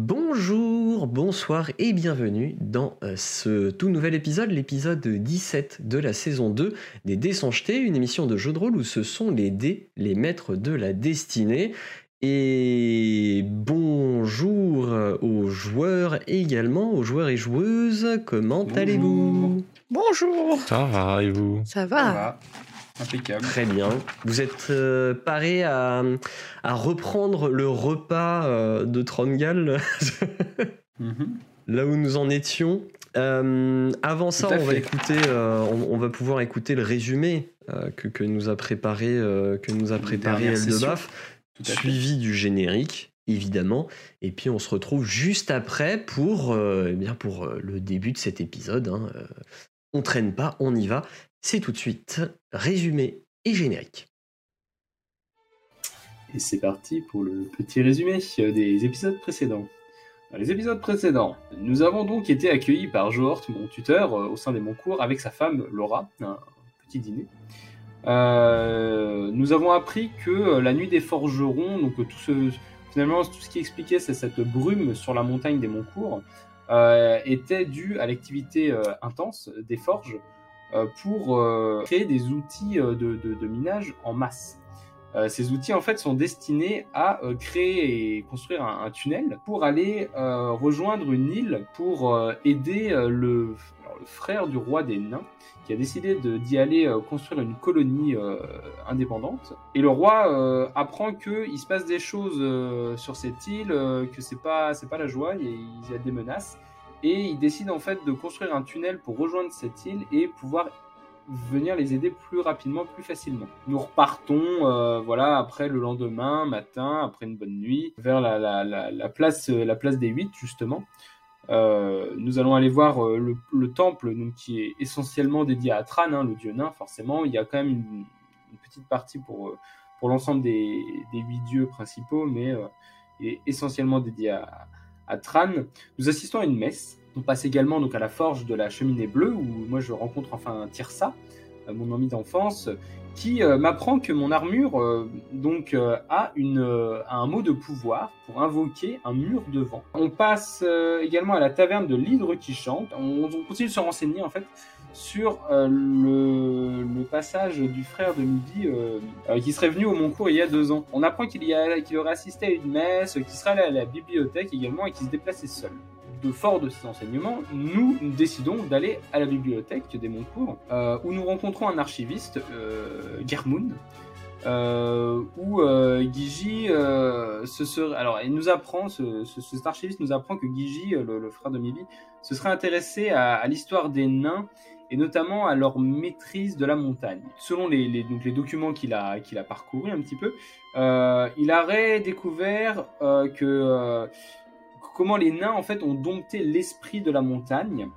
Bonjour, bonsoir et bienvenue dans euh, ce tout nouvel épisode, l'épisode 17 de la saison 2 des Dés sont jetés, une émission de jeu de rôle où ce sont les dés, les maîtres de la destinée. Et bonjour aux joueurs également, aux joueurs et joueuses, comment allez-vous? Bonjour. Ça va, et vous? Ça va. Impeccable. Très bien. Vous êtes euh, parés à, à reprendre le repas euh, de Trongal, Mhm. là où nous en étions. Euh, avant ça, on va, écouter, euh, on, on va pouvoir écouter le résumé que, que nous a préparé, que nous a préparé. Eldebaf, suivi du générique, évidemment. Et puis on se retrouve juste après pour, euh, eh bien pour le début de cet épisode. hein. On traîne pas, on y va. C'est tout de suite résumé et générique. Et c'est parti pour le petit résumé des épisodes précédents. Dans les épisodes précédents, nous avons donc été accueillis par Johort, mon tuteur, euh, au sein de mon cours, avec sa femme Laura, un petit dîner. Euh, nous avons appris que euh, la nuit des forgerons, donc tout ce, finalement tout ce qui expliquait cette brume sur la montagne des Moncours, euh, était due à l'activité intense des forges pour euh, créer des outils euh, de, minage en masse. Euh, ces outils en fait sont destinés à euh, créer et construire un, un tunnel pour aller euh, rejoindre une île pour euh, aider euh, le, frère du roi des nains qui a décidé d'y aller euh, construire une colonie euh, indépendante. Et le roi euh, apprend qu'il se passe des choses euh, sur cette île, euh, que c'est pas pas la joie, il y a des menaces. Et il décide en fait de construire un tunnel pour rejoindre cette île et pouvoir venir les aider plus rapidement, plus facilement. Nous repartons, euh, voilà, après le lendemain matin, après une bonne nuit, vers la, la, la, la place, euh, la place des huit justement. Euh, nous allons aller voir le, le temple donc, qui est essentiellement dédié à Tran, hein, le dieu nain, forcément. Il y a quand même une, petite partie pour, pour l'ensemble des, des huit dieux principaux, mais il est essentiellement dédié à, à Tran. Nous assistons à une messe. On passe également donc à la forge de la cheminée bleue, où moi je rencontre enfin Tirsa, euh, mon ami d'enfance, qui euh, m'apprend que mon armure euh, donc a, un mot de pouvoir pour invoquer un mur de vent. On passe également à la taverne de l'hydre qui chante. On, on continue de se renseigner en fait sur le, passage du frère de Midi qui serait venu au Montcourt il y a deux ans. On apprend qu'il y a- qu'il aurait assisté à une messe, qu'il serait allé à la bibliothèque également et qu'il se déplaçait seul de fort de ces enseignements, nous décidons d'aller à la bibliothèque des Montcourt, euh, où nous rencontrons un archiviste, euh, euh, où euh, Guigi euh, se serait, alors il nous apprend, ce, ce- cet archiviste nous apprend que Guigi, euh, le, frère de Mibi, se serait intéressé à, l'histoire des nains et notamment à leur maîtrise de la montagne. Selon les, donc les documents qu'il a, qu'il a parcourus un petit peu, euh, il aurait découvert que comment les nains en fait ont dompté l'esprit de la montagne.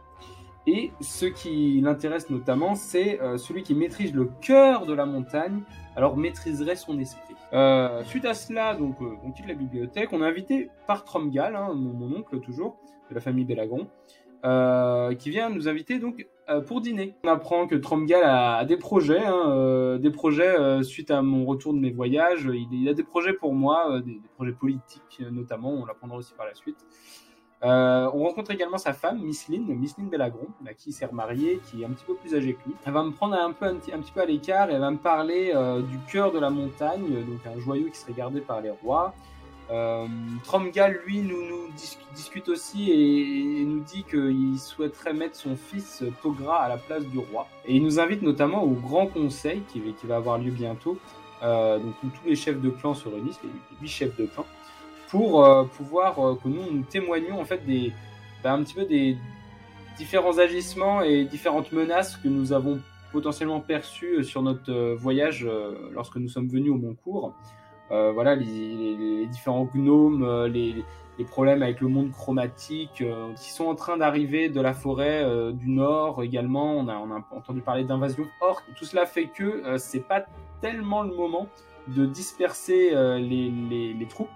Et ce qui l'intéresse notamment, c'est euh, celui qui maîtrise le cœur de la montagne, alors maîtriserait son esprit. Euh, suite à cela, donc euh, on quitte la bibliothèque, on est invité par Tromgal, hein, mon, oncle toujours, de la famille Bellagron, euh, qui vient nous inviter donc pour dîner. On apprend que Tromgal a, des projets, hein, euh, des projets euh, suite à mon retour de mes voyages. Il, a des projets pour moi, euh, des, projets politiques euh, notamment. On l'apprendra aussi par la suite. Euh, on rencontre également sa femme, Miss Lynn, Miss Lynn Bellagron, à qui il s'est remarié, qui est un petit peu plus âgée que lui. Elle va me prendre un, peu, petit, peu à l'écart et elle va me parler euh, du cœur de la montagne, euh, donc un joyau qui serait gardé par les rois. Euh, Tromgal, lui, nous, nous dis- discute aussi et, nous dit qu'il souhaiterait mettre son fils Togra à la place du roi. Et il nous invite notamment au grand conseil qui, va- avoir lieu bientôt, euh, donc où tous les chefs de clan se réunissent, les huit chefs de clan, pour euh, pouvoir que nous, nous témoignions en fait des, bah, un petit peu des différents agissements et différentes menaces que nous avons potentiellement perçues sur notre voyage lorsque nous sommes venus au Montcourt. Euh, voilà, les, différents gnomes, euh, les, problèmes avec le monde chromatique euh, qui sont en train d'arriver de la forêt du nord également. On a, entendu parler d'invasion orque. Tout cela fait que c'est pas tellement le moment de disperser les, troupes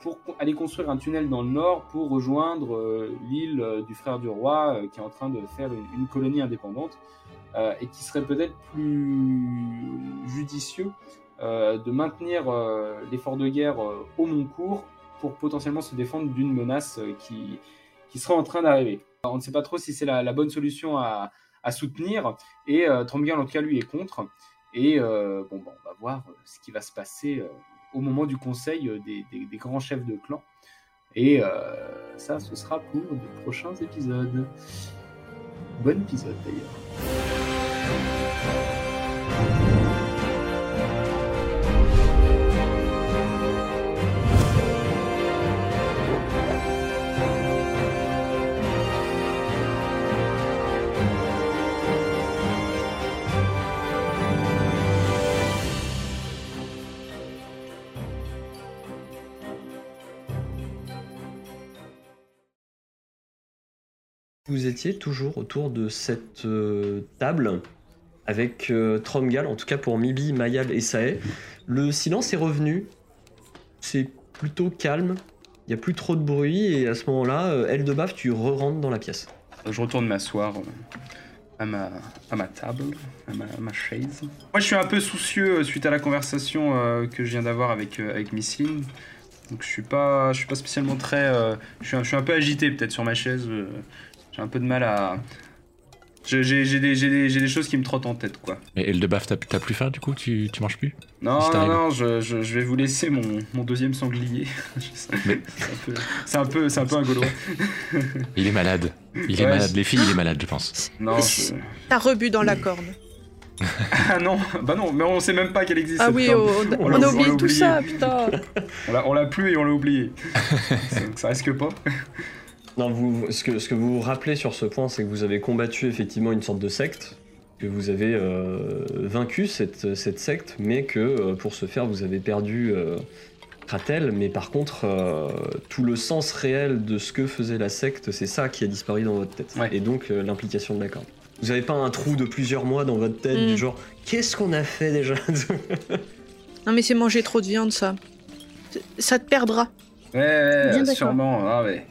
pour aller construire un tunnel dans le nord pour rejoindre l'île du frère du roi qui est en train de faire une, colonie indépendante et qui serait peut-être plus judicieux de maintenir euh, l'effort de guerre euh, au Montcourt pour potentiellement se défendre d'une menace qui, qui serait en train d'arriver. On ne sait pas trop si c'est la, bonne solution à, soutenir, et euh, en tout cas, lui est contre. Et bon, bon, on va voir ce qui va se passer au moment du conseil des, des, grands chefs de clan. Et ça, ce sera pour de prochains épisodes. Bon épisode d'ailleurs. Vous étiez toujours autour de cette euh, table avec euh, Tromgal, en tout cas pour Mibi, Mayal et Sae. Le silence est revenu. C'est plutôt calme. Il n'y a plus trop de bruit et à ce moment-là, euh, Eldebaf, tu re-rentres dans la pièce. Je retourne m'asseoir à ma, à ma table, à ma, chaise. Moi, je suis un peu soucieux suite à la conversation que je viens d'avoir avec, avec Missing. Donc je suis suis pas spécialement très, je, suis un, peu agité peut-être sur ma chaise. J'ai un peu de mal à. J'ai des, choses qui me trottent en tête, quoi. Et le de baf, t'as plus faim du coup tu, tu manges plus? Non, non, non, je, je, vais vous laisser mon, mon deuxième sanglier. C'est un, peu, un peu un gaulois. il est malade. Il est malade. Les filles, il est malade, je pense. Non, T'as rebu dans la corne. ah non, bah non, mais on sait même pas qu'elle existe. Ah oui, on, a oublié tout ça, putain. on l'a plus et on l'a oublié. ça, ça risque pas. Non, vous, ce, que, ce que vous vous rappelez sur ce point, c'est que vous avez combattu effectivement une sorte de secte, que vous avez euh, vaincu cette, cette, secte, mais que euh, pour ce faire, vous avez perdu euh, Kratel, mais par contre, euh, tout le sens réel de ce que faisait la secte, c'est ça qui a disparu dans votre tête. Et donc l'implication de la corde. Vous avez pas un trou de plusieurs mois dans votre tête, du mm. genre, qu'est-ce qu'on a fait déjà? Non mais c'est manger trop de viande, ça. Ça te perdra. Ouais, ouais sûrement. Ah, ouais.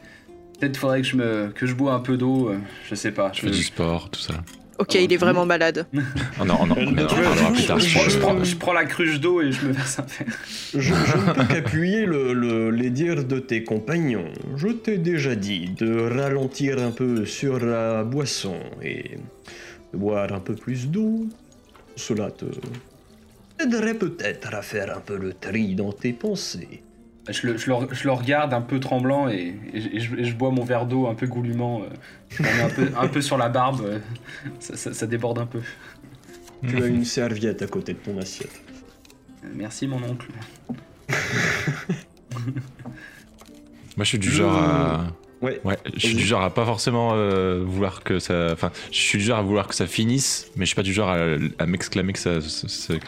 Peut-être faudrait que je me que je bois un peu d'eau, euh, je sais pas. Je fais du sport, tout ça. Ok, il est vraiment malade. oh non, oh non, on, parlera plus tard. Je, prends, la cruche d'eau et je me verse un verre. Je, ne peux qu'appuyer le, les dires de tes compagnons. Je t'ai déjà dit de ralentir un peu sur la boisson et de boire un peu plus d'eau. Cela te aiderait peut-être à faire un peu le tri dans tes pensées. Je le, je, le, regarde un peu tremblant et, je, bois mon verre d'eau un peu goulûment, euh, un, peu, un peu sur la barbe, euh, ça, déborde un peu. Tu as une serviette à côté de ton assiette. Euh, merci mon oncle. Moi je suis du genre à Ouais. Je suis du genre à pas forcément euh, vouloir que ça. Enfin, je suis du genre à vouloir que ça finisse, mais je suis pas du genre à, m'exclamer que ça. Enfin,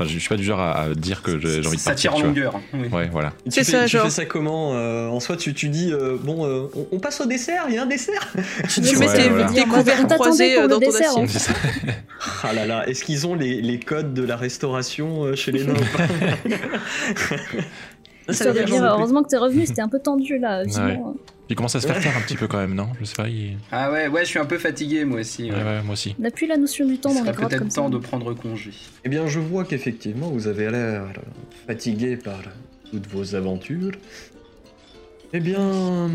je suis pas du genre à, dire que j'ai envie de partir. Ça tire en longueur. Ouais, voilà. C'est ça, tu fais ça comment euh, En soi, tu, tu dis euh, bon, on, passe au dessert. Il y a un dessert. tu, mets tes, couverts croisés dans ton assiette. ah là là, est-ce qu'ils ont les, les, codes de la restauration chez les nains Ça veut dire, heureusement que t'es revenu, c'était un peu tendu là. Il commence à se faire tard un petit peu quand même, non? Je sais pas. Ah ouais, ouais, je suis un peu fatigué moi aussi. Ouais, ouais, moi aussi. On n'a plus la notion du temps dans les grottes peut-être temps de prendre congé. Eh bien, je vois qu'effectivement, vous avez l'air fatigué par toutes vos aventures. Eh bien,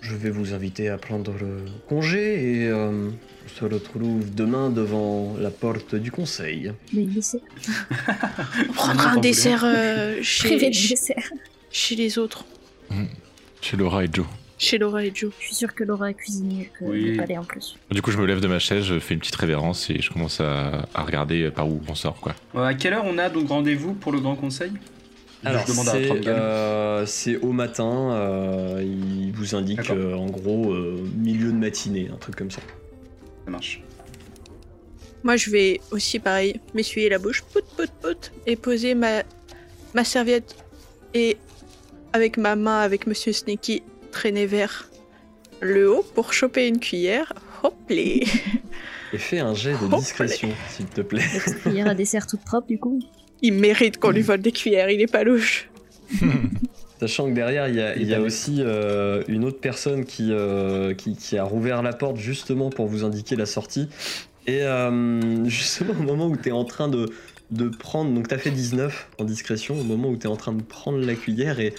je vais vous inviter à prendre congé et euh, on se retrouve demain devant la porte du conseil. Des desserts. on prendra un dessert euh, chez, chez les autres. Mmh. Chez Laura et Joe. Chez Laura et Joe. Je suis sûr que Laura est cuisinière que oui. palais en plus. Du coup, je me lève de ma chaise, je fais une petite révérence et je commence à, regarder par où on sort. Quoi. à quelle heure on a donc rendez-vous pour le grand conseil? Alors, euh, c'est au matin, euh, il vous indique euh, en gros milieu de matinée, un truc comme ça. Ça marche. Moi, je vais aussi, pareil, m'essuyer la bouche, pout, pout, pout, et poser ma, ma serviette et avec ma main, avec Monsieur Sneaky, traîner vers le haut pour choper une cuillère. Hop Et fais un jet de discrétion, s'il te plaît. Une cuillère à dessert toute propre, du coup. Il mérite qu'on lui vole des cuillères, il est pas louche. Sachant que derrière, il y a, aussi euh, une autre personne euh, qui, qui, a rouvert la porte justement pour vous indiquer la sortie. Et euh, justement, au moment où tu es en train de, de prendre. Donc, tu as fait 19 en discrétion, au moment où tu es en train de prendre la cuillère et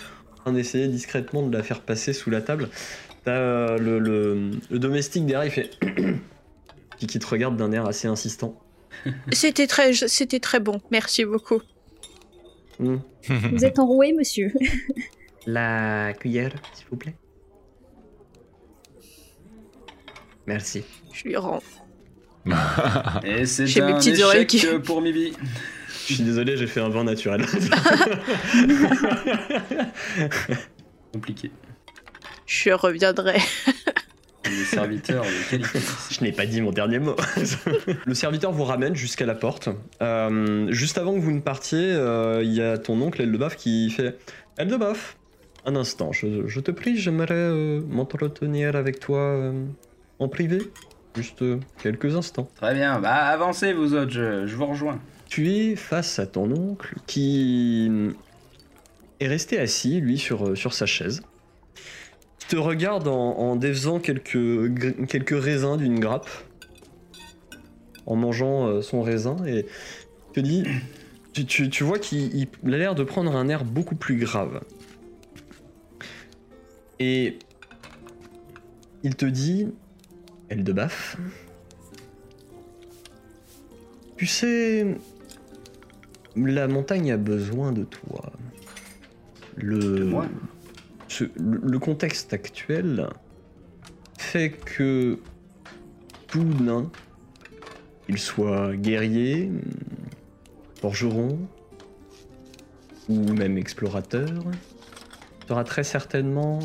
train d'essayer discrètement de la faire passer sous la table. T'as le, domestique derrière, il fait. qui te regarde d'un air assez insistant. C'était très, c'était très bon, merci beaucoup. Hmm. Vous êtes enroué, monsieur. La cuillère, s'il vous plaît. Merci. Je lui rends. Et c'est un échec pour Mibi. Je suis désolé, j'ai fait un vin naturel. Compliqué. Je reviendrai. Le serviteur. Je n'ai pas dit mon dernier mot. le serviteur vous ramène jusqu'à la porte. Euh, juste avant que vous ne partiez, euh, il y a ton oncle Eldebaf qui fait Eldebaf, un instant, je, te prie, j'aimerais euh, m'entretenir avec toi en privé. Juste quelques instants. Très bien, bah avancez vous autres, je vous rejoins. Tu es face à ton oncle qui est resté assis, lui, sur, sur sa chaise. Te regarde en, défaisant quelques, quelques raisins d'une grappe, en mangeant euh, son raisin, et te dit tu, tu, vois qu'il a l'air de prendre un air beaucoup plus grave. Et il te dit, elle de baffe, tu sais, la montagne a besoin de toi. Le, le contexte actuel fait que tout nain, qu'il soit guerrier, forgeron ou même explorateur, sera très certainement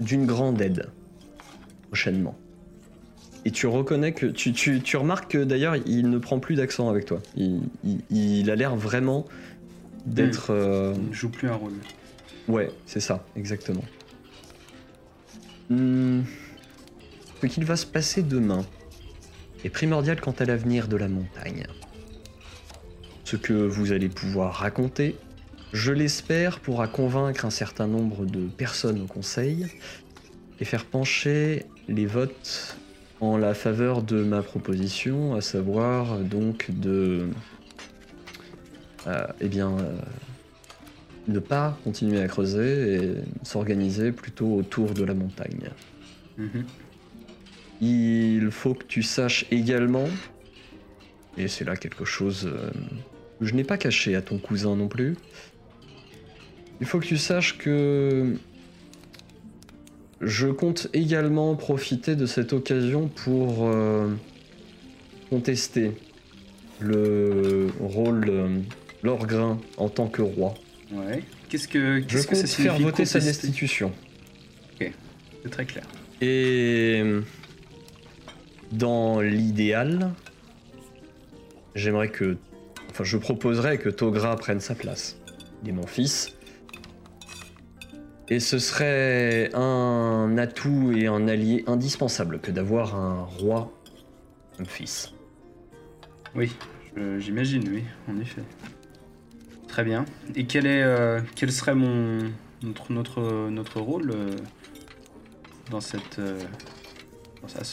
d'une grande aide prochainement. Et tu reconnais que. Tu, tu, tu remarques que d'ailleurs, il ne prend plus d'accent avec toi. Il, il, a l'air vraiment d'être. Hmm. Euh, il ne joue plus un rôle. Ouais, c'est ça, exactement. Hmm. Ce qu'il va se passer demain est primordial quant à l'avenir de la montagne. Ce que vous allez pouvoir raconter, je l'espère, pourra convaincre un certain nombre de personnes au conseil et faire pencher les votes en la faveur de ma proposition, à savoir donc de euh, eh bien euh, ne pas continuer à creuser et s'organiser plutôt autour de la montagne. Mhm. Il faut que tu saches également, et c'est là quelque chose euh, que je n'ai pas caché à ton cousin non plus, il faut que tu saches que je compte également profiter de cette occasion pour euh, contester le rôle euh, Lorgrin en tant que roi. Ouais. Qu'est-ce que qu'est-ce que ça faire voter sa destitution. Ok, c'est très clair. Et dans l'idéal, j'aimerais que, enfin, je proposerais que Togra prenne sa place. Il est mon fils. Et ce serait un atout et un allié indispensable que d'avoir un roi comme fils. Oui, j'imagine, oui, en effet. Très bien. Et quel, est, euh, quel serait mon, notre, notre, notre rôle euh, dans cette. Euh,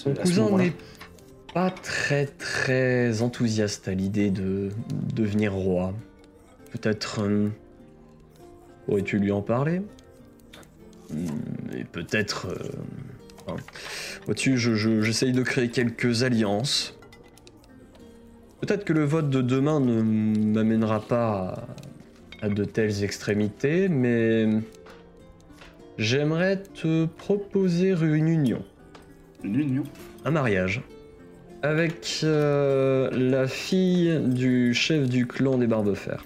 Mon cousin n'est pas très très enthousiaste à l'idée de devenir roi. Peut-être. Aurais-tu lui en parler? Hmm, et peut-être. Euh, Vois-tu, j'essaye de créer quelques alliances. Peut-être que le vote de demain ne m'amènera pas à, de telles extrémités, mais j'aimerais te proposer une union. Une union? Un mariage. Avec euh, la fille du chef du clan des Barbefers.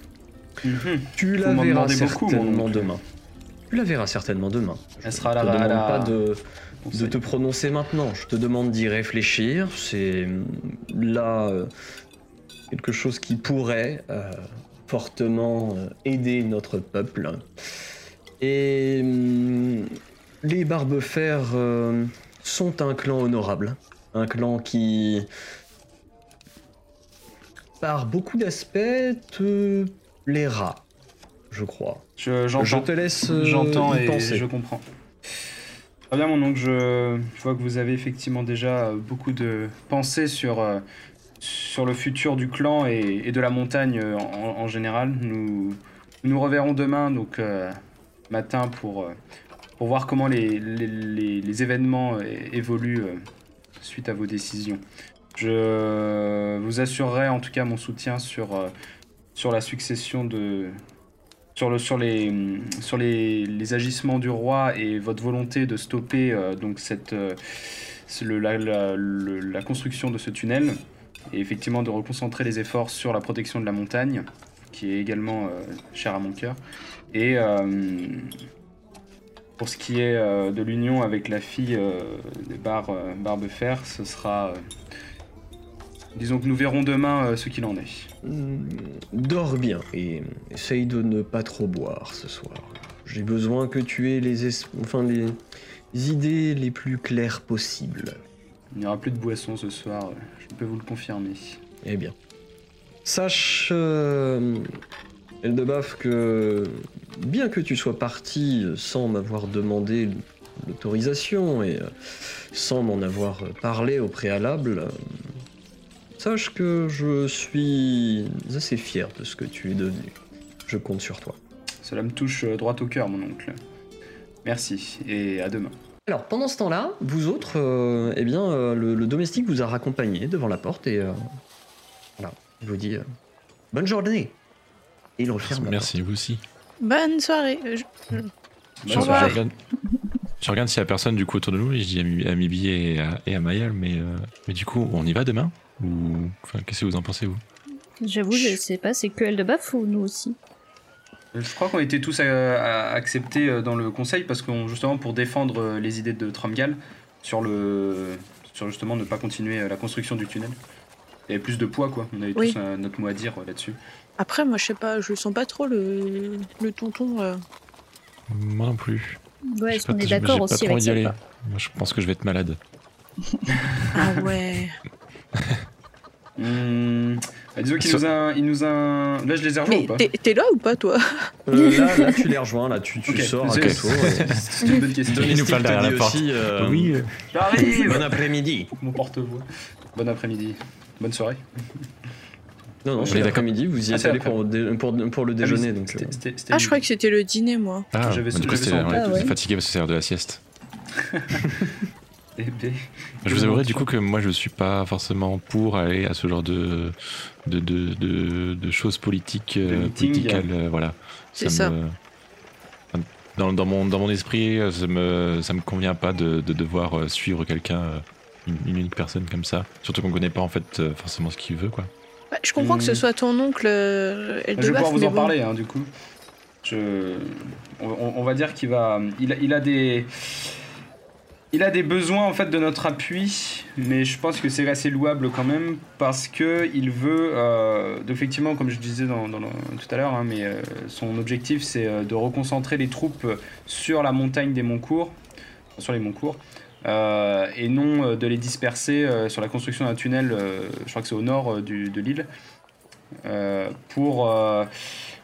Mhm. Tu la verras certainement demain. Tu la verras certainement demain. Elle sera là. Je te demande pas de, de te prononcer maintenant. Je te demande d'y réfléchir. C'est là euh, quelque chose qui pourrait euh, fortement euh, aider notre peuple. Et hum, les Barbefers sont un clan honorable. Un clan qui, par beaucoup d'aspects, te plaira je crois. Je, je te laisse euh, J'entends et je comprends. Très bien, mon oncle. Je, vois que vous avez effectivement déjà beaucoup de pensées sur, euh, sur le futur du clan et, de la montagne en, général. Nous, nous reverrons demain, donc matin, pour, pour voir comment les, les, événements évoluent suite à vos décisions. Je vous assurerai en tout cas mon soutien sur, sur la succession de, sur, le, sur, les, sur les, les, agissements du roi et votre volonté de stopper euh, donc cette, euh, la, construction de ce tunnel et effectivement de reconcentrer les efforts sur la protection de la montagne qui est également euh, chère à mon cœur et pour ce qui est de l'union avec la fille des Bar, Barbefer ce sera Disons que nous verrons demain euh, ce qu'il en est. Hmm, dors bien et essaye de ne pas trop boire ce soir. J'ai besoin que tu aies les, enfin, les idées les plus claires possibles. Il n'y aura plus de boisson ce soir, je peux vous le confirmer. Eh bien. Sache, euh, Eldebaf, que bien que tu sois parti sans m'avoir demandé l'autorisation et euh, sans m'en avoir parlé au préalable, Sache que je suis assez fier de ce que tu es devenu. Je compte sur toi. Cela me touche euh, droit au cœur, mon oncle. Merci et à demain. Alors pendant ce temps-là, vous autres, euh, eh bien, euh, le, domestique vous a raccompagné devant la porte et voilà, il vous dit bonne journée. Et il referme. Merci vous aussi. Bonne soirée. Je, je, regarde, je regarde s'il y a personne du coup autour de nous et je dis à Mibi et à, et à Mayal, mais, mais du coup, on y va demain ou enfin, qu'est-ce que vous en pensez vous? J'avoue, je sais pas, c'est que elle de baf ou nous aussi? Je crois qu'on était tous à, accepter euh, dans le conseil parce que justement pour défendre euh, les idées de Tramgal sur le sur justement ne pas continuer euh, la construction du tunnel. Il y avait plus de poids quoi. On avait tous notre mot à dire là-dessus. Après, moi, je sais pas, je sens pas trop le, le tonton. Moi non plus. Ouais, est-ce qu'on est d'accord aussi avec ça Moi, je pense que je vais être malade. ah ouais. Mmh. Disons qu'il nous a, il nous a. Là, je les ai rejoints ou pas T'es là ou pas, toi euh, là, là, tu les rejoins, là, tu, tu sors à tour. C'est une bonne question. Il nous parle derrière la porte. Aussi, euh, oui. J'arrive Bon après-midi. Faut que mon porte-voix. Bon après-midi. Bonne soirée. Non, non, c'est l'après-midi, vous y ah, êtes allé pour, pour, pour, le ah, déjeuner. donc, euh. ah, je crois que c'était le dîner, moi. Ah, j'avais bah, fatigué parce que c'est l'heure de la sieste. Je vous avouerai du coup que moi je suis pas forcément pour aller à ce genre de de, de, de, choses politiques, euh, euh, voilà. C'est ça. dans, dans, mon, dans mon esprit, ça me, ça me convient pas de, de devoir suivre quelqu'un, une, unique personne comme ça. Surtout qu'on connaît pas en fait forcément ce qu'il veut, quoi. je comprends que ce hmm. soit ton oncle. Euh, je vais pouvoir vous en parler, hein, du coup. Je... On, on, va dire qu'il va, il a, il a des il a des besoins en fait de notre appui, mais je pense que c'est assez louable quand même parce que il veut, euh, effectivement, comme je disais tout à l'heure, hein, mais euh, son objectif c'est euh, de reconcentrer les troupes sur la montagne des Montcourt, sur les et non de les disperser sur la construction d'un tunnel. je crois que c'est au nord de l'île, pour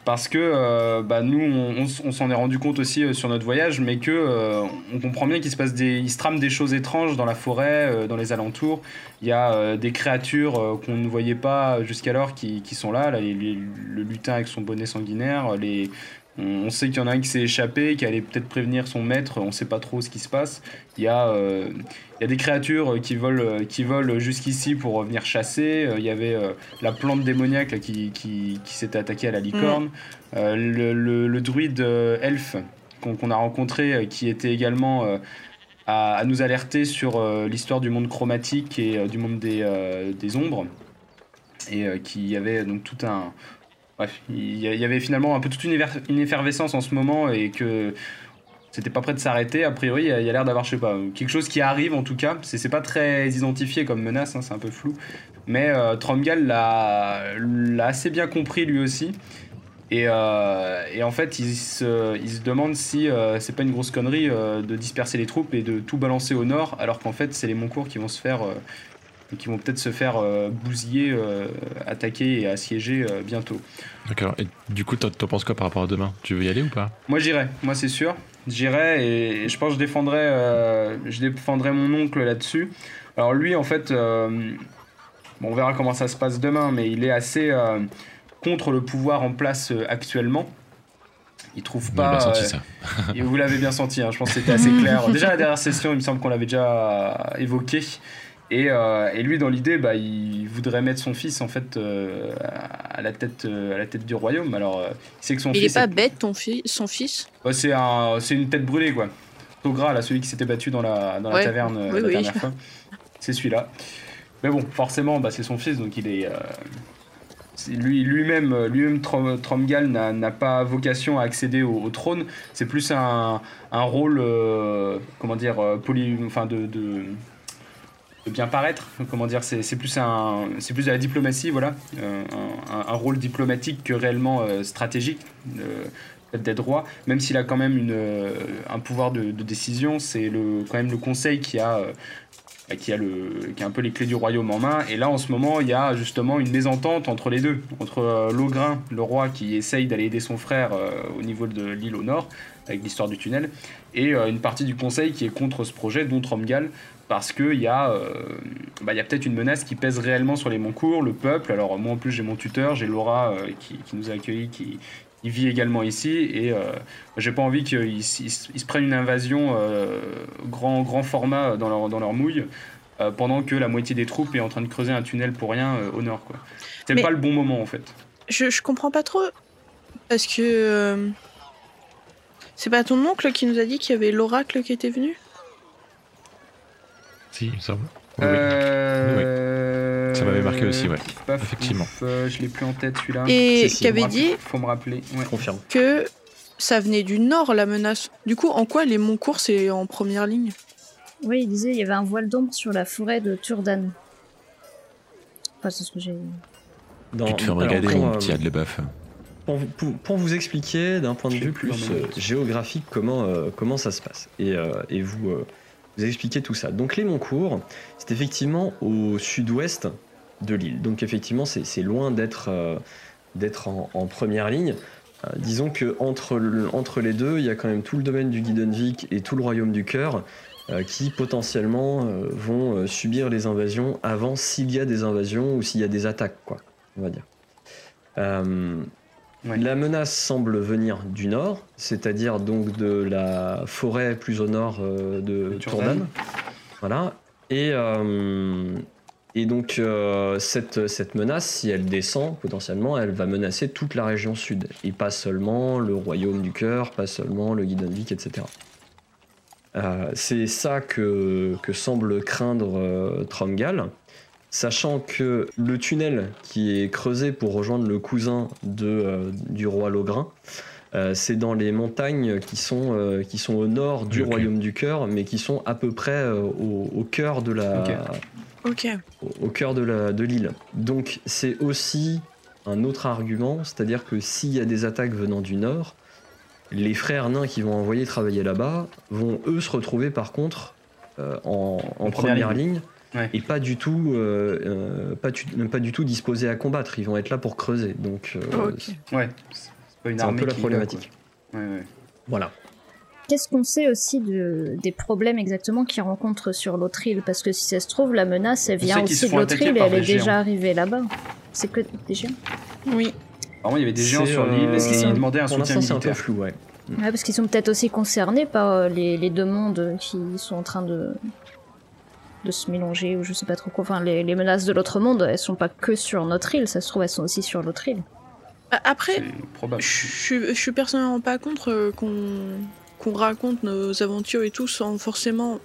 parce que euh, bah, nous, on, s'en est rendu compte aussi euh, sur notre voyage, mais que euh, on comprend bien qu'il se passe des, il se trame des choses étranges dans la forêt, dans les alentours. Il y a des créatures qu'on ne voyait pas jusqu'alors qui, qui, sont là, là le lutin avec son bonnet sanguinaire, les, on sait qu'il y en a un qui s'est échappé, qui allait peut-être prévenir son maître, on ne sait pas trop ce qui se passe. Il y a, il y a des créatures qui volent, qui volent jusqu'ici pour venir chasser. Euh, il y avait euh, la plante démoniaque qui, qui, qui s'était attaquée à la licorne. Mm. le, le, druide elfe qu'on a rencontré qui était également à, à, nous alerter sur l'histoire du monde chromatique et du monde des, des ombres. Et qui avait donc tout un bref, il y avait finalement un peu toute une, effervescence en ce moment et que c'était pas prêt de s'arrêter. A priori, il y a, l'air d'avoir, je sais pas, quelque chose qui arrive en tout cas. C'est pas très identifié comme menace, hein, c'est un peu flou. Mais euh, Tromgal l'a assez bien compris lui aussi. Et, euh, en fait, il se, il se demande si euh, c'est pas une grosse connerie de disperser les troupes et de tout balancer au nord, alors qu'en fait, c'est les Moncours qui vont se faire qui vont peut-être se faire euh, bousiller, euh, attaquer et assiéger euh, bientôt. D'accord. Et du coup, t'en penses quoi par rapport à demain? Tu veux y aller ou pas? Moi, j'irai. Moi, c'est sûr. J'irai et, je pense que je défendrai, je défendrai mon oncle là-dessus. Alors lui, en fait, bon, on verra comment ça se passe demain, mais il est assez contre le pouvoir en place actuellement. il trouve pas. Senti, ça. vous l'avez bien senti, hein, je pense que c'était assez clair. Déjà la dernière session, il me semble qu'on l'avait déjà évoqué. Et, et, lui, dans l'idée, bah, il voudrait mettre son fils en fait à la tête, à la tête du royaume. Alors, il sait que son il fils. Il est pas bête, ton fils, son fils? Bah, c'est un, c'est une tête brûlée, quoi. Togra, là, celui qui s'était battu dans la, dans la taverne la dernière fois. C'est celui-là. Mais bon, forcément, bah, c'est son fils, donc il est. Euh, lui, lui-même, lui-même Tromgal n'a pas vocation à accéder au, trône. C'est plus un, un rôle, euh, comment dire, euh, poly, enfin de, de, bien paraître. Comment dire, c'est plus un, c'est plus de la diplomatie, voilà, un, un, rôle diplomatique que réellement stratégique d'être roi, même s'il a quand même une, un pouvoir de, de décision, c'est le, quand même le conseil qui a qui a, le, qui a un peu les clés du royaume en main. Et là, en ce moment, il y a justement une mésentente entre les deux, entre euh, Logrin, le roi qui essaye d'aller aider son frère euh, au niveau de l'île au nord, avec l'histoire du tunnel, et euh, une partie du conseil qui est contre ce projet, dont Tromgal, parce qu'il y a, bah, a peut-être une menace qui pèse réellement sur les Moncourt, le peuple. Alors moi en plus j'ai mon tuteur, j'ai Laura qui, qui, nous a accueillis, qui, vit également ici et euh, j'ai pas envie qu'ils se prennent une invasion euh, grand, grand format dans leur, dans leur mouille euh, pendant que la moitié des troupes est en train de creuser un tunnel pour rien au nord. quoi. C'est pas le bon moment en fait. Je, je comprends pas trop parce que c'est pas ton oncle qui nous a dit qu'il y avait l'oracle qui était venu? Si, il me semble. Euh... Ça m'avait marqué aussi, ouais. Effectivement. Euh, je l'ai plus en tête celui-là. Et qui avait dit faut me rappeler. Confirme. que ça venait du nord la menace. Du coup, en quoi les Moncourt c'est en première ligne? Oui, il disait il y avait un voile d'ombre sur la forêt de Turdan. Enfin, c'est ce que j'ai. Dans... Tu te fais regarder mon petit ad pour, pour, vous expliquer d'un point de vue plus euh, géographique comment, euh, comment ça se passe. Et, et vous, vous expliquer tout ça. Donc les Moncourt, c'est effectivement au sud-ouest de l'île. Donc effectivement, c'est loin d'être euh, en, première ligne. Euh, disons que entre les deux, il y a quand même tout le domaine du Guidenvik et tout le royaume du cœur euh, qui potentiellement vont subir les invasions avant s'il y a des invasions ou s'il y a des attaques, quoi, on va dire. La menace semble venir du nord, c'est-à-dire donc de la forêt plus au nord euh, de Tourdan. Voilà. Et, euh, et donc euh, cette, cette menace, si elle descend potentiellement, elle va menacer toute la région sud. Et pas seulement le royaume du cœur, pas seulement le Guidenvik, etc. C'est ça que, que semble craindre Tromgal sachant que le tunnel qui est creusé pour rejoindre le cousin de, euh, du roi Logrin, euh, c'est dans les montagnes qui sont, euh, qui sont au nord du royaume du cœur, mais qui sont à peu près au, cœur de la, Au, cœur de, la, de l'île. Donc c'est aussi un autre argument, c'est-à-dire que s'il y a des attaques venant du nord, les frères nains qui vont envoyer travailler là-bas vont eux se retrouver par contre en, première, ligne et pas du tout, euh, euh, pas, pas, du tout disposés à combattre. Ils vont être là pour creuser. Donc, euh, ouais, c'est un peu la problématique. voilà. Qu'est-ce qu'on sait aussi de, des problèmes exactement qu'ils rencontrent sur l'autre île? Parce que si ça se trouve, la menace, elle vient aussi de l'autre île et elle est déjà arrivée là-bas. C'est que des géants? Oui. Apparemment, il y avait des géants sur l'île. Est-ce qu'ils demandaient un soutien militaire c'est un peu flou, ouais. ouais parce qu'ils sont peut-être aussi concernés par les, les deux mondes qui sont en train de, de se mélanger ou je sais pas trop quoi. Enfin, les, menaces de l'autre monde, elles sont pas que sur notre île, ça se trouve, elles sont aussi sur l'autre île. Bah, après, je, je suis personnellement pas contre euh, qu'on raconte nos aventures et tout sans forcément.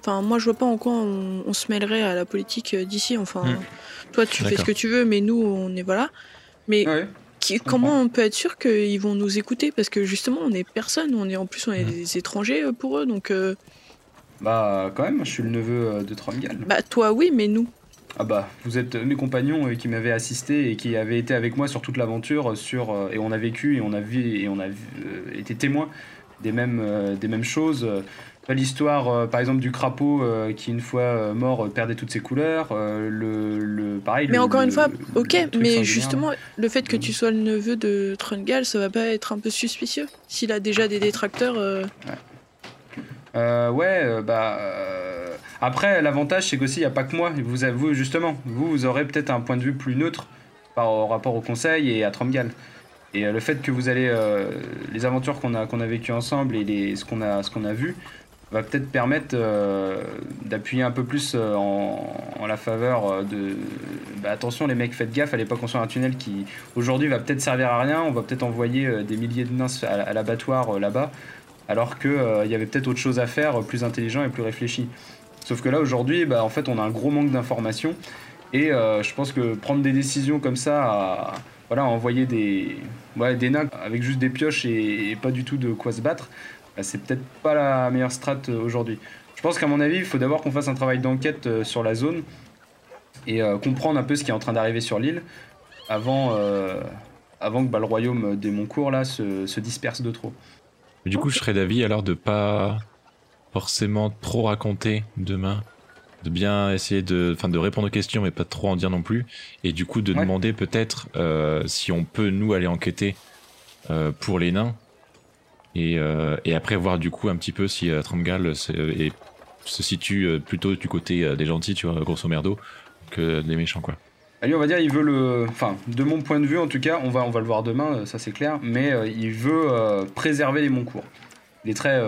Enfin, moi, je vois pas en quoi on, se mêlerait à la politique euh, d'ici. Enfin, hmm. toi, tu fais ce que tu veux, mais nous, on est voilà. Mais comment on peut être sûr qu'ils vont nous écouter? Parce que justement, on est personne. On est en plus, on est hmm. des étrangers euh, pour eux, donc. Bah, quand même, je suis le neveu euh, de Tromgal. Bah, toi, oui, mais nous. Ah bah, vous êtes mes compagnons euh, qui m'avaient assisté et qui avaient été avec moi sur toute l'aventure, euh, sur et on a vécu et on a vu et on a été témoins des mêmes des mêmes choses. L'histoire, par exemple, du crapaud qui une fois mort perdait toutes ses couleurs. le, le pareil. Mais encore une fois, ok, mais justement, le fait que tu sois le neveu de Trungal, ça va pas être un peu suspicieux? S'il a déjà des détracteurs. Ouais. Euh, ouais, euh, bah. Euh, après, l'avantage, c'est qu'aussi, il n'y a pas que moi. Vous, vous, justement, vous, vous aurez peut-être un point de vue plus neutre par rapport au conseil et à Tromgal. Et le fait que vous allez, les aventures qu'on a, qu'on a vécues ensemble et les, ce qu'on a, a vu, va peut-être permettre d'appuyer un peu plus en, la faveur de bah, attention les mecs faites gaffe l'époque on soit un tunnel qui aujourd'hui va peut-être servir à rien on va peut-être envoyer des milliers de nains à l'abattoir là-bas alors qu'il il y avait peut-être autre chose à faire plus intelligent et plus réfléchi Sauf que là, aujourd'hui, bah, en fait, on a un gros manque d'informations. Et euh, je pense que prendre des décisions comme ça, à, voilà, envoyer des, ouais, des nains avec juste des pioches et, pas du tout de quoi se battre, bah, c'est peut-être pas la meilleure strat euh, aujourd'hui. Je pense qu'à mon avis, il faut d'abord qu'on fasse un travail d'enquête euh, sur la zone et comprendre un peu ce qui est en train d'arriver sur l'île avant, avant que bah, le royaume des Moncourt là, se disperse de trop. Du coup, je serais d'avis alors de pas forcément trop raconter demain, de bien essayer de, enfin, de répondre aux questions, mais pas trop en dire non plus, et du coup de demander peut-être euh, si on peut nous aller enquêter euh, pour les nains, et, euh, et, après voir du coup un petit peu si Tramgal se, se situe plutôt du côté des gentils, tu vois, grosso merdo, que des méchants quoi. Allez, on va dire, il veut le. Enfin, de mon point de vue, en tout cas, on va, on va le voir demain, ça c'est clair, mais il veut préserver les Moncours. Il est très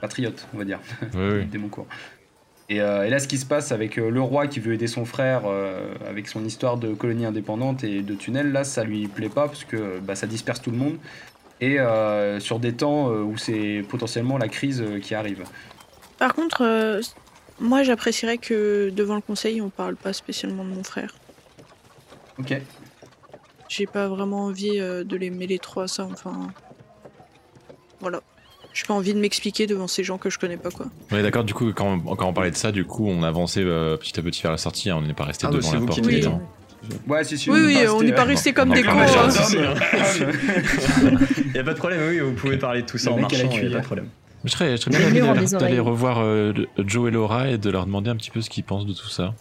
patriote, on va dire, oui, des euh, Et, là, ce qui se passe avec euh, le roi qui veut aider son frère euh, avec son histoire de colonie indépendante et de tunnel, là, ça lui plaît pas parce que bah, ça disperse tout le monde et sur des temps où c'est potentiellement la crise qui arrive. Par contre, moi, j'apprécierais que devant le conseil, on parle pas spécialement de mon frère. Ok. J'ai pas vraiment envie de les mêler trop à ça, enfin. Voilà. J'ai pas envie de m'expliquer devant ces gens que je connais pas quoi. Ouais d'accord, du coup quand, on parlait de ça, du coup on avançait euh, petit à petit vers la sortie, hein, on n'est pas resté ah, devant la porte. Oui. Ouais, si, si, oui, oui, on n'est pas resté comme des cons. Il n'y a pas de problème, oui, vous pouvez parler de tout ça en marchant, il n'y a pas de problème. Je serais, je serais bien d'aller revoir euh, Joe et Laura et de leur demander un petit peu ce qu'ils pensent de tout ça.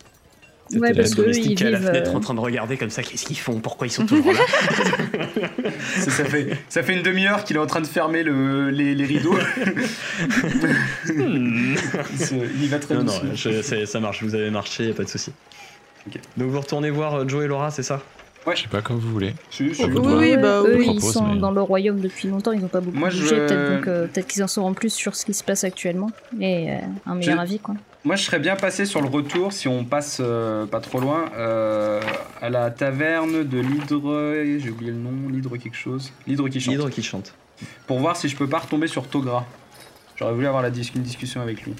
Ouais, parce que ils à la fenêtre euh, en train de regarder comme ça, qu'est-ce qu'ils font Pourquoi ils sont toujours là ça, fait, ça fait une demi-heure qu'il est en train de fermer le, les, les, rideaux. Hmm. il va très Non, non, ça marche, vous avez marché, pas de souci. Donc vous retournez voir euh, Joe et Laura, c'est ça? Ouais. Je sais pas comme vous voulez. oui, oui, bah, eux, ils sont dans le royaume depuis longtemps, ils n'ont pas beaucoup bougé. Peut-être euh, peut qu'ils en sauront plus sur ce qui se passe actuellement et un meilleur avis, quoi. Moi, je serais bien passé sur le retour, si on passe euh, pas trop loin, euh, à la taverne de l'hydre. J'ai oublié le nom, l'hydre quelque chose. L'hydre qui chante. L'hydre qui chante. Pour voir si je peux pas retomber sur Togra. J'aurais voulu avoir la une discussion avec lui.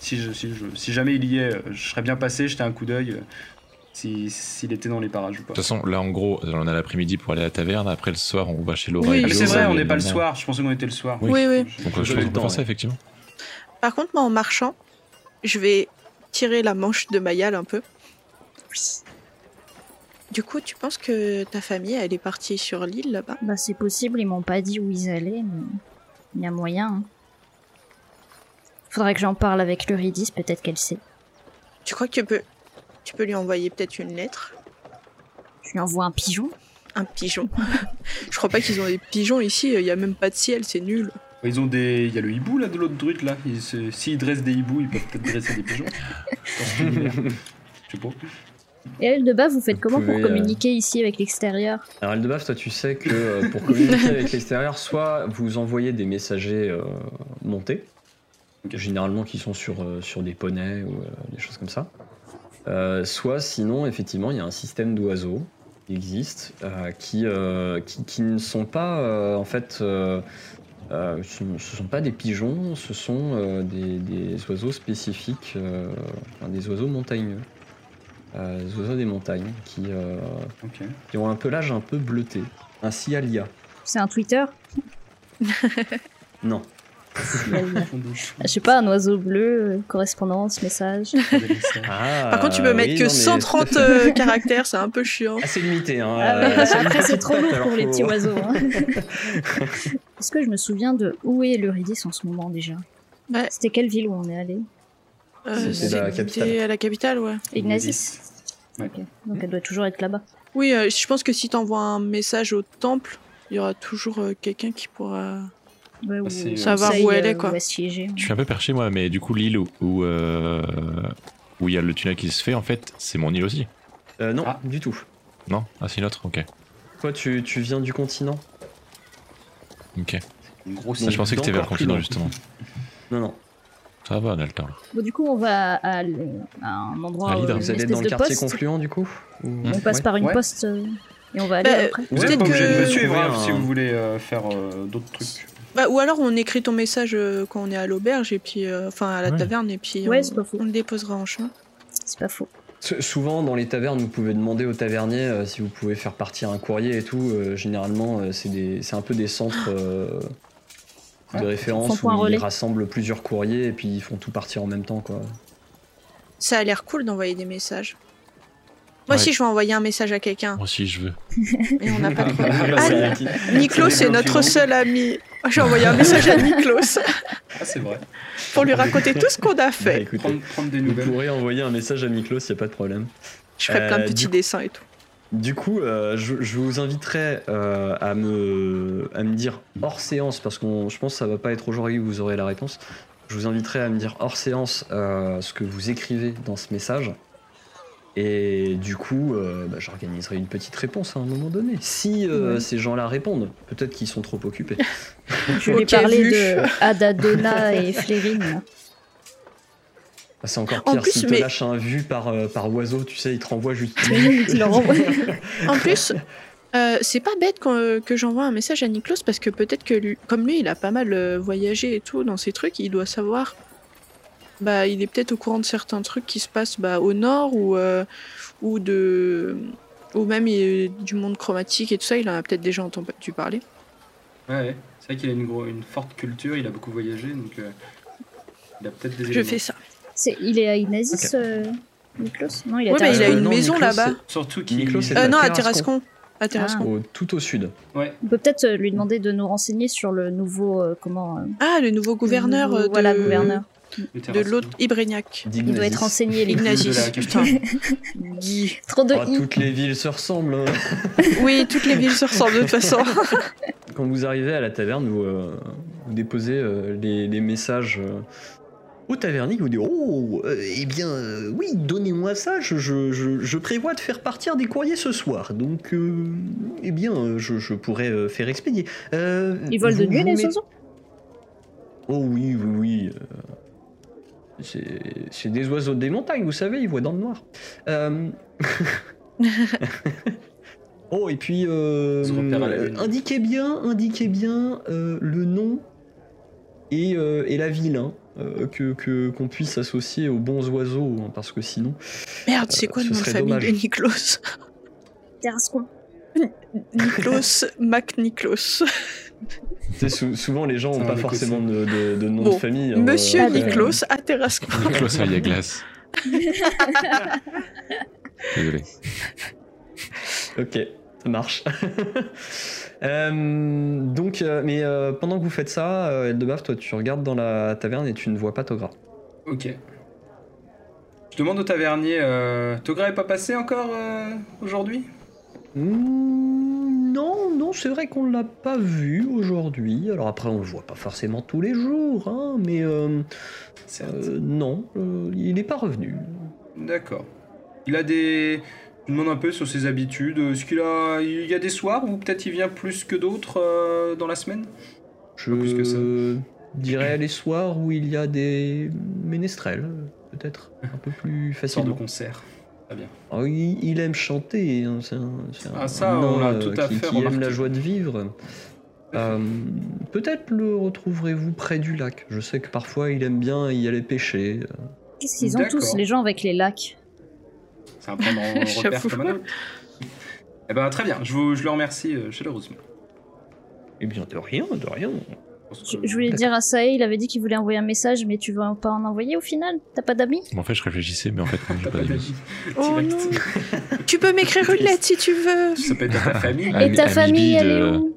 Si, je, si, je, si, jamais il y est, euh, je serais bien passé, jeter un coup d'œil. S'il était dans les parages ou pas. De toute façon, là en gros, on a l'après-midi pour aller à la taverne. Après le soir, on va chez Laura. Oui, c'est vrai, on n'est pas le soir. Je pensais qu'on était le soir. Oui, oui. Donc je peux faire ça, effectivement. Par contre, moi en marchant, je vais tirer la manche de Mayal un peu. Du coup, tu penses que ta famille, elle est partie sur l'île là-bas? Bah, c'est possible, ils m'ont pas dit où ils allaient, mais il y a moyen. Hein. Faudrait que j'en parle avec l'Eurydice, peut-être qu'elle sait. Tu crois que tu peux, tu peux lui envoyer peut-être une lettre? Je lui envoie un pigeon? Un pigeon. Je crois pas qu'ils ont des pigeons ici, il y a même pas de ciel, c'est nul. Ils ont des. Il y a le hibou là de l'autre druide là. S'ils dressent des hiboux, ils peuvent peut-être dresser des pigeons. Je sais pas. Et Eldebaf, vous faites comment pour euh, communiquer ici avec l'extérieur? Alors Eldebaf, toi tu sais que euh, pour communiquer avec l'extérieur, soit vous envoyez des messagers euh, montés, généralement qui sont sur, sur des poneys ou des choses comme ça. soit sinon, effectivement, il y a un système d'oiseaux qui existe, qui, qui, qui, ne sont pas en fait euh, ce ne sont pas des pigeons, ce sont euh, des, oiseaux spécifiques, euh, des oiseaux montagneux. des oiseaux des montagnes qui, qui ont un pelage un peu bleuté. Un cialia. C'est un Twitter? Non. Je sais pas, un oiseau bleu, correspondance, message. Ah, Par contre, tu peux mettre que 130 caractères, c'est un peu chiant. Assez limité. Hein, ah après, c'est trop lourd pour les petits oiseaux. Hein. Est-ce que je me souviens de où est l'Eurydice en ce moment déjà C'était quelle ville où on est allé euh, C'était la capitale. à la capitale, ouais. Ignatius Donc elle doit toujours être là-bas. Oui, euh, je pense que si tu envoies un message au temple, il y aura toujours euh, quelqu'un qui pourra savoir où elle est, quoi. Je suis un peu perché, moi, mais du coup, l'île où où il y a le tunnel qui se fait, en fait, c'est mon île aussi. non, ah. du tout. Non? Ah, c'est une autre, ok. Toi, tu, tu viens du continent? Ok. Une grosse. je pensais que tu étais vers le continent, justement. Non, non. Ça va, on a le temps. Bon, du coup, on va à, un endroit. où vous allez dans le quartier confluent, du coup On passe par une poste euh, et on va aller bah, après. Vous êtes pas obligé de me suivre hein, si vous voulez euh, faire euh, d'autres trucs. Bah, ou alors on écrit ton message quand on est à l'auberge et puis enfin à la taverne et puis on, on, le déposera en chemin. C'est pas faux. Souvent dans les tavernes, vous pouvez demander aux taverniers euh, si vous pouvez faire partir un courrier et tout. Euh, généralement, euh, c'est un peu des centres de référence où ils rassemblent plusieurs courriers et puis ils font tout partir en même temps. quoi. Ça a l'air cool d'envoyer des messages. Moi aussi, je vais envoyer un message à quelqu'un. Moi aussi, je veux. Mais on n'a pas de ah, Niklos, c'est notre seul ami. J'ai envoyé un message à Niklos. Ah, c'est vrai. Pour lui raconter tout ce qu'on a fait. Bah, prendre, des nouvelles. Vous pourrez envoyer un message à Niklos, il n'y a pas de problème. Je ferai plein de euh, petits dessins et tout. Du coup, euh, je, vous inviterai euh, à, me, à me dire hors séance, parce que je pense que ça va pas être aujourd'hui que vous aurez la réponse. Je vous inviterai à me dire hors séance ce que vous écrivez dans ce message. Et du coup, euh, bah, j'organiserai une petite réponse à un moment donné. Si euh, ces gens-là répondent, peut-être qu'ils sont trop occupés. Je vais parler de Adadona et Flérine. Ah, c'est encore pire, s'ils te lâchent un vu par, euh, par oiseau, tu sais, ils te renvoient juste. en plus, c'est pas bête que j'envoie un message à Niklos parce que peut-être que lui, comme lui, il a pas mal voyagé et tout dans ses trucs, il doit savoir bah, il est peut-être au courant de certains trucs qui se passent bah, au nord ou, euh, ou, de, ou même du monde chromatique et tout ça. Il en a peut-être déjà entendu parler. Ouais, c'est vrai qu'il a une, une, forte culture, il a beaucoup voyagé, donc euh, il a peut-être des Je fais ça. il est à Inasis, euh, Niklos Non, il, il a une maison là-bas. Surtout qu'il est non, à Terrascon. À Terrascon. tout au sud. Ouais. On peut peut-être lui demander de nous renseigner sur le nouveau comment. ah, le nouveau gouverneur. de... Voilà, gouverneur de l'autre Ibrignac. Il doit être enseigné, Ignatius. Putain. Trop de oh, Toutes les villes se ressemblent. Hein. oui, toutes les villes se ressemblent de toute façon. Quand vous arrivez à la taverne, vous, euh, déposez euh, les, messages euh, au tavernier, vous dites Oh, eh bien, oui, donnez-moi ça, je, prévois de faire partir des courriers ce soir. Donc, eh bien, je, pourrais faire expédier. Ils volent de nuit, les oiseaux? Oh oui, oui, oui. C'est des oiseaux des montagnes, vous savez, ils voient dans le noir. Euh, oh, et puis, euh, indiquez bien, indiquez bien euh, le nom et, la ville, hein, que qu'on puisse associer aux bons oiseaux, hein, parce que sinon. Merde, c'est quoi le nom de famille de Niklos? Terrascon. Niklos Mac Niklos souvent, les gens n'ont pas forcément de, nom de famille. Hein, Monsieur euh, Niklos à Terrasco. Niklos à glace. Désolé. Ok, ça marche. Euh, donc, euh, mais pendant que vous faites ça, Eldebaf, toi, tu regardes dans la taverne et tu ne vois pas Togra. Ok. Je demande au tavernier, Togra est pas passé encore aujourd'hui? Hmm, Non, non, c'est vrai qu'on l'a pas vu aujourd'hui. Alors après, on le voit pas forcément tous les jours, hein, mais euh, euh, non, euh, il n'est pas revenu. D'accord. Il a des. Je me demande un peu sur ses habitudes. Est-ce qu'il a, il y a des soirs où peut-être il vient plus que d'autres dans la semaine? Je plus que ça. dirais les soirs où il y a des ménestrels, peut-être un peu plus facilement. de concert. Ah il, aime chanter. Hein, c'est un, ah, ça, on l'a tout à qui, fait qui aime la joie de vivre. Euh, peut-être le retrouverez-vous près du lac. Je sais que parfois il aime bien y aller pêcher. Qu'est-ce qu'ils ont tous les gens avec les lacs C'est un prendre en repère comme un autre. Eh ben très bien, je, vous, je le remercie euh, chaleureusement. Eh bien de rien, de rien. Je, voulais dire à Sae, il avait dit qu'il voulait envoyer un message, mais tu veux pas en envoyer au final? T'as pas d'amis? En fait, je réfléchissais, mais en fait, j'ai pas d'amis. Oh non Tu peux m'écrire une lettre si tu veux Ça peut être ta famille. Et ta famille, elle est où?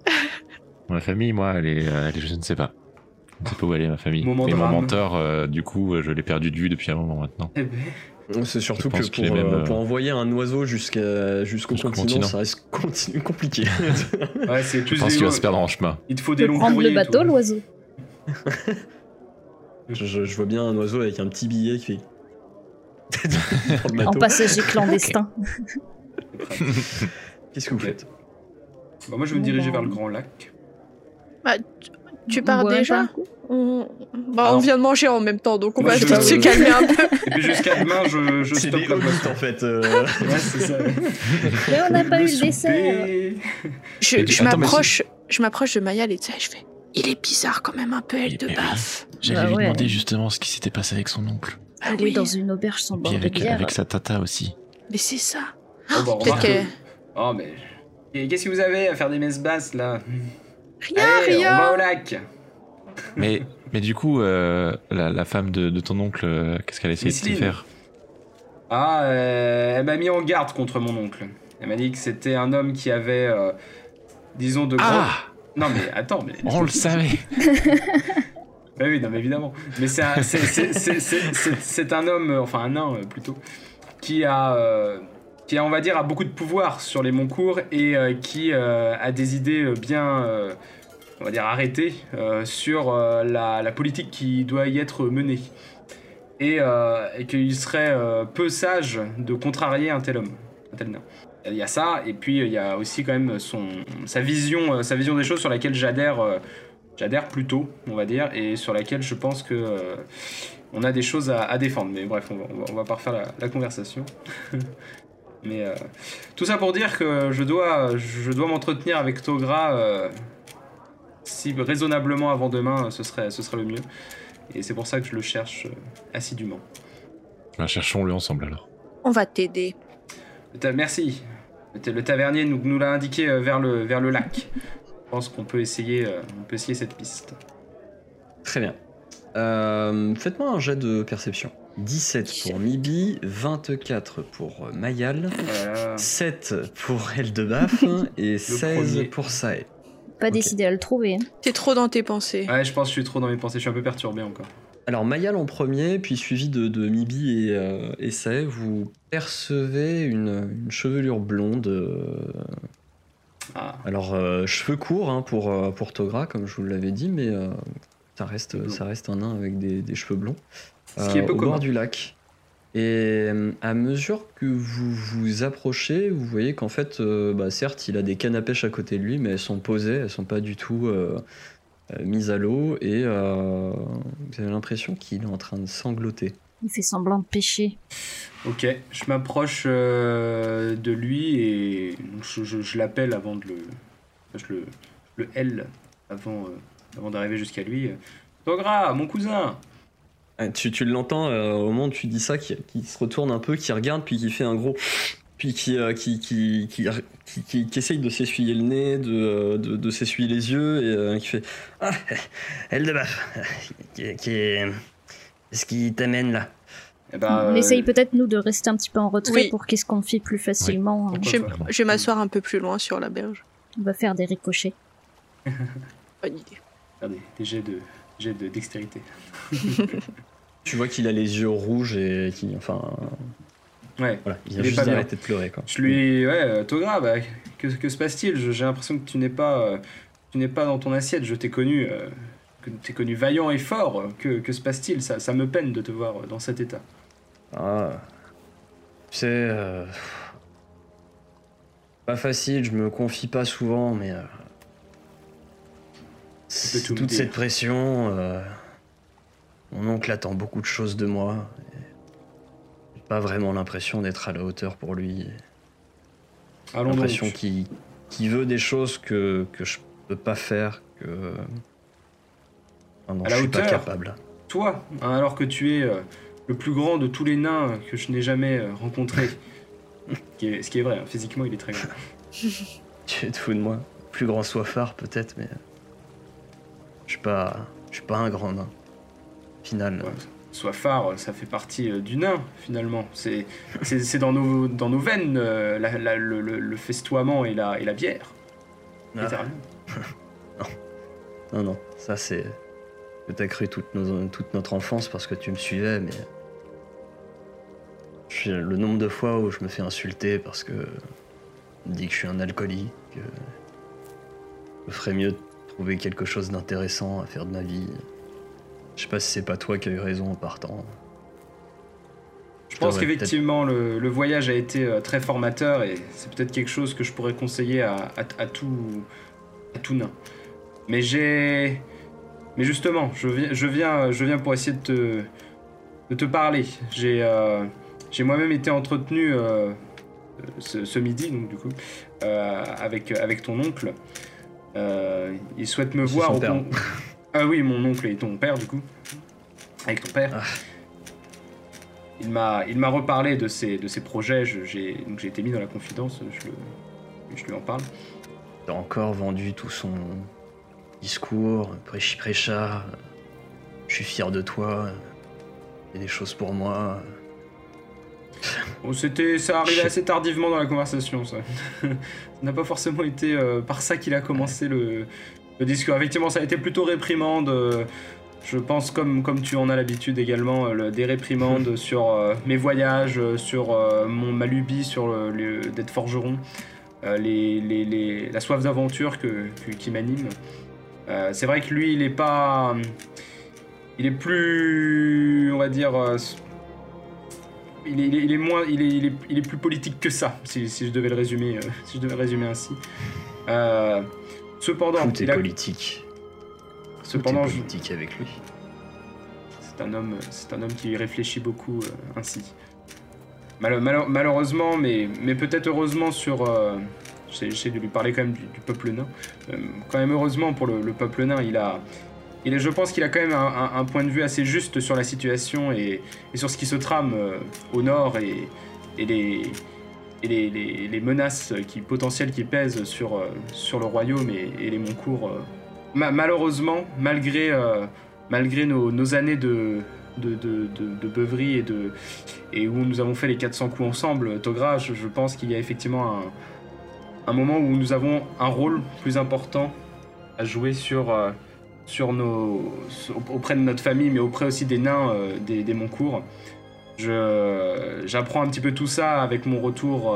Ma famille, moi, elle est, elle est, je ne sais pas. Je ne sais pas où elle est, ma famille. Moment Et mon mentor, euh, du coup, je l'ai perdu de vue depuis un moment maintenant. Eh ben. C'est surtout que pour, euh, pour, envoyer un oiseau jusqu'à jusqu'au continent, ça reste compliqué. ouais, c'est Je pense qu'il va se perdre en chemin. Il te faut des longs prendre le bateau, l'oiseau. je, je, vois bien un oiseau avec un petit billet qui fait. en passager clandestin. Qu'est-ce que vous faites? Bah, moi, je vais me diriger vers le grand lac. Bah, tu pars déjà on... Bah, on vient de manger en même temps, donc on va se calmer un peu. Et puis jusqu'à demain, je, je stoppe la boîte en fait. Euh... ouais, c'est ça. Mais on n'a pas eu le dessert. Je, je m'approche, je m'approche de Mayal et tu sais, je fais. Il est bizarre quand même un peu, elle de baffe. J'allais bah lui demander justement ce qui s'était passé avec son oncle. Ah, elle est dans une auberge sans bord avec, de bière. avec sa tata aussi. Mais c'est ça. Oh, bah, Peut-être que... Oh, mais. Qu'est-ce que vous avez à faire des messes basses là? Rien, Allez, rien. On va au lac. Mais, mais du coup, euh, la, la, femme de, de, ton oncle, euh, qu'est-ce qu'elle a essayé de te faire? Ah, euh, elle m'a mis en garde contre mon oncle. Elle m'a dit que c'était un homme qui avait, euh, disons, de grands. Ah non mais attends, mais. On le savait Bah oui, non mais évidemment. Mais c'est un, c'est un homme, enfin un nain plutôt, qui a, euh, qui a, on va dire, a beaucoup de pouvoir sur les Moncourt et euh, qui euh, a des idées bien, euh, on va dire, arrêtées sur la, politique qui doit y être menée. Et, qu'il serait peu sage de contrarier un tel homme, un tel nain. Il y a ça, et puis il y a aussi quand même son, sa, vision, sa vision des choses sur laquelle j'adhère j'adhère plutôt, on va dire, et sur laquelle je pense que on a des choses à, défendre. Mais bref, on va, va, pas refaire la conversation. Mais euh, tout ça pour dire que je dois, je dois m'entretenir avec Togra euh, si raisonnablement avant demain, ce serait, ce serait le mieux. Et c'est pour ça que je le cherche assidûment. Ben, Cherchons-le ensemble alors. On va t'aider. Merci. Le tavernier nous, nous l'a indiqué vers le, vers le lac. Je pense qu'on peut essayer, euh, on peut essayer cette piste. Très bien. Euh, Faites-moi un jet de perception. 17 pour Mibi, 24 pour Mayal, voilà. 7 pour Eldebaf et 16 premier. pour Sae. Pas décidé à le trouver. hein. T'es trop dans tes pensées. Ouais, je pense que je suis trop dans mes pensées, je suis un peu perturbé encore. Alors Mayal en premier, puis suivi de, de Mibi et, euh, et Sae, vous percevez une, une chevelure blonde. euh, Ah, alors euh, cheveux courts hein, pour, euh, pour Togra, comme je vous l'avais dit, mais euh, ça, reste, Blond. ça reste un nain avec des, des cheveux blonds. Ce qui est peu au commun. bord du lac. Et euh, à mesure que vous vous approchez, vous voyez qu'en fait, euh, bah, certes, il a des cannes à pêche à côté de lui, mais elles sont posées, elles sont pas du tout euh, euh, mises à l'eau, et euh, vous avez l'impression qu'il est en train de sangloter. Il fait semblant de pêcher. ok, je m'approche euh, de lui et je, je- je l'appelle avant de le. Je le, le L avant, euh, avant d'arriver jusqu'à lui. Togra, mon cousin Tu, tu l'entends euh, au moment où tu dis ça, qui, qui se retourne un peu, qui regarde, puis qui fait un gros. Puis qui, euh, qui, qui, qui, qui, qui- qui essaye de s'essuyer le nez, de, euh, de, de s'essuyer les yeux, et euh, qui fait Ah, qui, qui, qu'est-ce qui t'amène là Eh ben, On euh, essaye peut-être nous de rester un petit peu en retrait Oui. pour qu'il se confie plus facilement. Pourquoi Je vais, pas. je vais m'asseoir un peu plus loin sur la berge. On va faire des ricochets. Bonne idée. des, des jets de, jets de dextérité. Tu vois qu'il a les yeux rouges et qui. Enfin. Ouais. Voilà, il Il a est juste d'arrêter de pleurer, quoi. Je lui. Ouais, euh, Togra, bah, que, que se passe-t-il? J'ai l'impression que tu n'es pas. euh, tu n'es pas dans ton assiette. Je t'ai connu. euh, que t'es connu vaillant et fort. Que, que se passe-t-il? Ça, ça me peine de te voir dans cet état. Ah. Tu sais. euh, Pas facile, je me confie pas souvent, mais. euh, Toute cette pression. Euh, Mon oncle attend beaucoup de choses de moi. et J'ai pas vraiment l'impression d'être à la hauteur pour lui. Donc. l'impression qu'il veut des choses que, que je peux pas faire, que. À je la suis pas capable. Toi, hein, alors que tu es euh, le plus grand de tous les nains que je n'ai jamais euh, rencontré. ce, qui est, ce qui est vrai, hein, physiquement il est très grand. Tu te fous de moi. Plus grand soifard peut-être, mais. Je suis pas. Je suis pas un grand nain. Final. Ouais. Sois phare, ça fait partie euh, du nain finalement. C'est c'est- c'est dans nos, dans nos veines euh, la- la- le, festoiement et la, et la bière. Ah. littéralement. Non, non, ça c'est. Que t'as cru toute, nos- toute notre enfance parce que tu me suivais, mais. Le nombre de fois où je me fais insulter parce que. On me dit que je suis un alcoolique, que. Je ferais mieux de trouver quelque chose d'intéressant à faire de ma vie. Je sais pas si c'est pas toi qui as eu raison en partant. Je pense qu'effectivement, le, voyage a été euh, très formateur et c'est peut-être quelque chose que je pourrais conseiller à, tout, à tout nain. Mais j'ai. Mais justement, je viens, je viens, je viens pour essayer de te, de te parler. J'ai euh, moi-même été entretenu euh, ce, midi, donc du coup, avec, avec ton oncle. il souhaite me voir. Au ah oui, mon oncle et ton père, du coup. Avec ton père. Ah il m'a, il m'a reparlé de ses, de ses projets. j'ai, donc j'ai été mis dans la confidence. Je, le, je lui en parle. Il a encore vendu tout son discours, prêchi prêcha. Je suis fier de toi. Il y a des choses pour moi. Bon, c'était, ça arrivait assez tardivement dans la conversation, ça. ça n'a pas forcément été euh, par ça qu'il a commencé le, le, discours. Effectivement, ça a été plutôt réprimande. Euh, je pense, comme, comme tu en as l'habitude également, euh, le, des réprimandes sur euh, mes voyages, sur mon, ma lubie sur d'être forgeron, les, les, la soif d'aventure que, qui m'anime. c'est vrai que lui, il est pas. Il est plus. On va dire. Il est, il, est, moins, il, est, il, est, plus politique que ça, si, si je devais le résumer, si je devais résumer ainsi. Cependant, Tout est politique. Cependant, politique avec lui. C'est un homme, c'est un homme qui réfléchit beaucoup euh, ainsi. malheureusement, mais, mais peut-être heureusement sur. Euh, J'essaie de lui parler quand même du, peuple nain. Euh, quand même heureusement pour le, peuple nain, il a. Il est, je pense qu'il a quand même un, point de vue assez juste sur la situation et, sur ce qui se trame au nord et, et les, et les, menaces qui, potentielles qui pèsent sur, sur le royaume et, les Moncourt malheureusement, malgré, euh, malgré nos, années de, de, de, beuverie et, de, et où nous avons fait les 400 coups ensemble, Togra, je, pense qu'il y a effectivement un, moment où nous avons un rôle plus important à jouer sur, euh, sur nos, auprès de notre famille, mais auprès aussi des nains euh, des, des. J'apprends un petit peu tout ça avec mon retour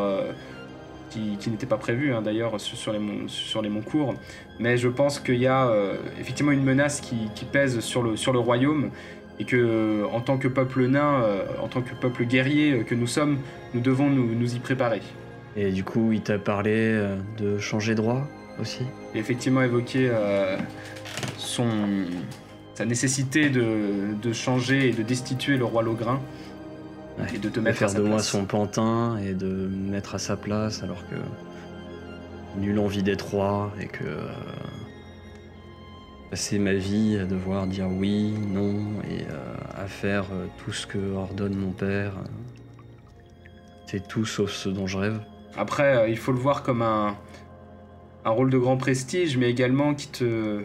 qui, n'était pas prévu hein, d'ailleurs sur, les, sur les Moncourt. Mais je pense qu'il y a euh, effectivement une menace qui, pèse sur le, sur le royaume et que en tant que peuple nain, euh, en tant que peuple guerrier euh, que nous sommes, nous devons nous, nous y préparer. Et du coup, il t'a parlé de changer droit aussi? Il a effectivement évoqué son, sa nécessité de, de, changer et de destituer le roi Logrin et de te mettre faire de moi son pantin et de me mettre à sa place alors que nul envie d'être roi et que euh, passer ma vie à devoir dire oui, non et euh, à faire euh, tout ce que ordonne mon père. C'est tout sauf ce dont je rêve. Après, il faut le voir comme un, un rôle de grand prestige, mais également qui te,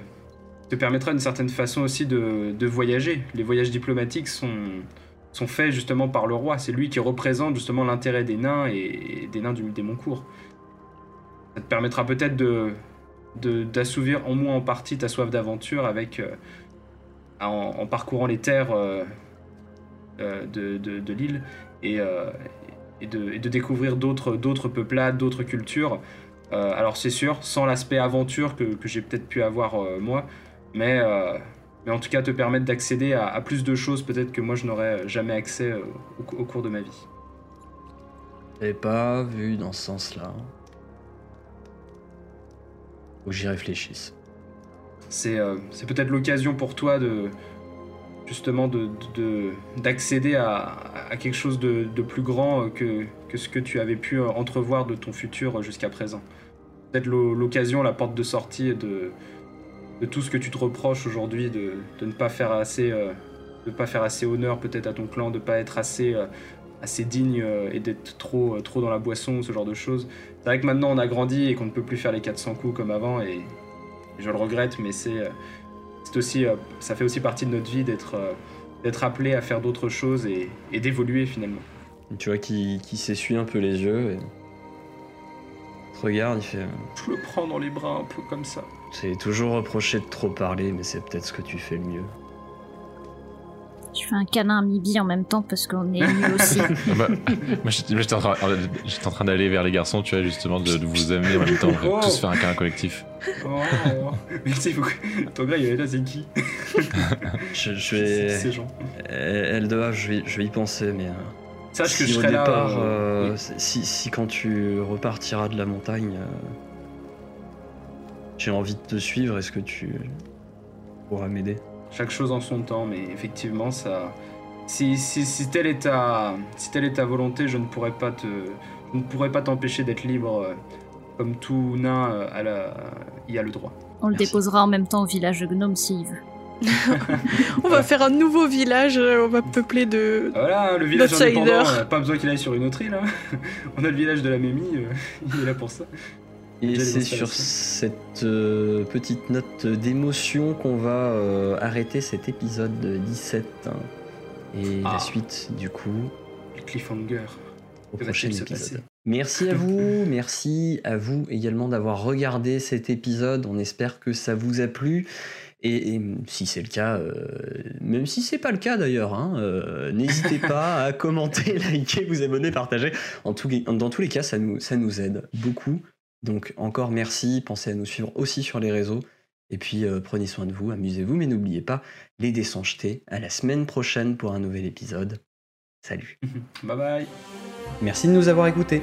te permettra d'une certaine façon aussi de, de voyager. Les voyages diplomatiques sont, sont faits justement par le roi. C'est lui qui représente justement l'intérêt des nains et des nains du Moncourt. Ça te permettra peut-être de d'assouvir au moins en partie ta soif d'aventure avec euh, en, parcourant les terres euh, euh, de, l'île et, de, découvrir d'autres d'autres peuplades, d'autres cultures. alors c'est sûr, sans l'aspect aventure que j'ai peut-être pu avoir moi, mais mais en tout cas te permettre d'accéder à, plus de choses peut-être que moi je n'aurais jamais accès euh, au, cours de ma vie. J'avais pas vu dans ce sens-là. Faut que j'y réfléchisse. C'est euh, peut-être l'occasion pour toi de justement d'accéder de, à, à, quelque chose de, plus grand que, que, ce que tu avais pu entrevoir de ton futur jusqu'à présent. Peut-être l'occasion, la porte de sortie de, de tout ce que tu te reproches aujourd'hui de, ne pas faire assez euh, de pas faire assez honneur peut-être à ton clan de pas être assez euh, assez digne euh, et d'être trop trop dans la boisson ce genre de choses. C'est vrai que maintenant on a grandi et qu'on ne peut plus faire les 400 coups comme avant et, je le regrette mais c'est c'est aussi ça fait aussi partie de notre vie d'être d'être appelé à faire d'autres choses et, d'évoluer finalement. Tu vois qui, qui s'essuie un peu les yeux et regarde il fait je le prends dans les bras un peu comme ça c'est toujours reproché de trop parler, mais c'est peut-être ce que tu fais le mieux. Je fais un câlin à Mibi en même temps parce qu'on est mieux aussi. Ah bah, moi, j'étais en train, d'aller vers les garçons, tu vois, justement, de, vous amener en même temps, oh. tous faire un câlin collectif. Oh, mais tu sais, faut que. Ton gars, il est là, c'est qui? Je, je vais. Ces gens. L2A, je vais, je vais y penser, mais. Euh, Sache que je serai là. Euh, si, si, quand tu repartiras de la montagne, euh, j'ai envie de te suivre, est-ce que tu pourras m'aider? Chaque chose en son temps, mais effectivement, ça. Si, si, si, telle est ta, si telle est ta volonté, je ne pourrais pas te, je ne pourrais pas t'empêcher d'être libre, euh, comme tout nain à la, y a le droit. On le déposera en même temps au village de Gnome s'il veut. on va faire un nouveau village, euh, on va peupler de. Voilà, le village indépendant, pas besoin qu'il aille sur une autre île. Hein. on a le village de la Mémie, euh, il est là pour ça. Et c'est sur cette euh, petite note d'émotion qu'on va arrêter cet épisode 17. Hein. et la ah. suite, du coup. Le cliffhanger. Au prochain épisode. Merci à vous, merci à vous également d'avoir regardé cet épisode. On espère que ça vous a plu. Et, si c'est le cas, euh, même si c'est pas le cas d'ailleurs, hein, euh, n'hésitez pas à commenter, liker, vous abonner, partager. En tout, dans tous les cas, ça nous, ça nous aide beaucoup. Donc encore merci, pensez à nous suivre aussi sur les réseaux. Et puis euh, prenez soin de vous, amusez-vous, mais n'oubliez pas, les dés sont jetés. À la semaine prochaine pour un nouvel épisode. Salut. bye bye. Merci de nous avoir écoutés.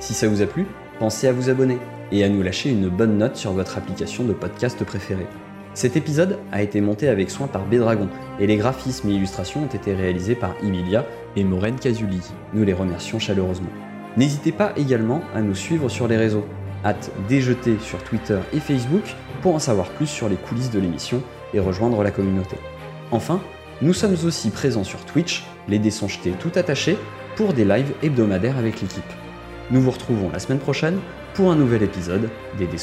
Si ça vous a plu, pensez à vous abonner et à nous lâcher une bonne note sur votre application de podcast préférée. Cet épisode a été monté avec soin par Bédragon et les graphismes et illustrations ont été réalisés par Emilia et Maureen Casuli. Nous les remercions chaleureusement. N'hésitez pas également à nous suivre sur les réseaux. Hâte déjeter sur Twitter et Facebook pour en savoir plus sur les coulisses de l'émission et rejoindre la communauté. Enfin, nous sommes aussi présents sur Twitch, les dés tout attachés, pour des lives hebdomadaires avec l'équipe. Nous vous retrouvons la semaine prochaine pour un nouvel épisode des dés.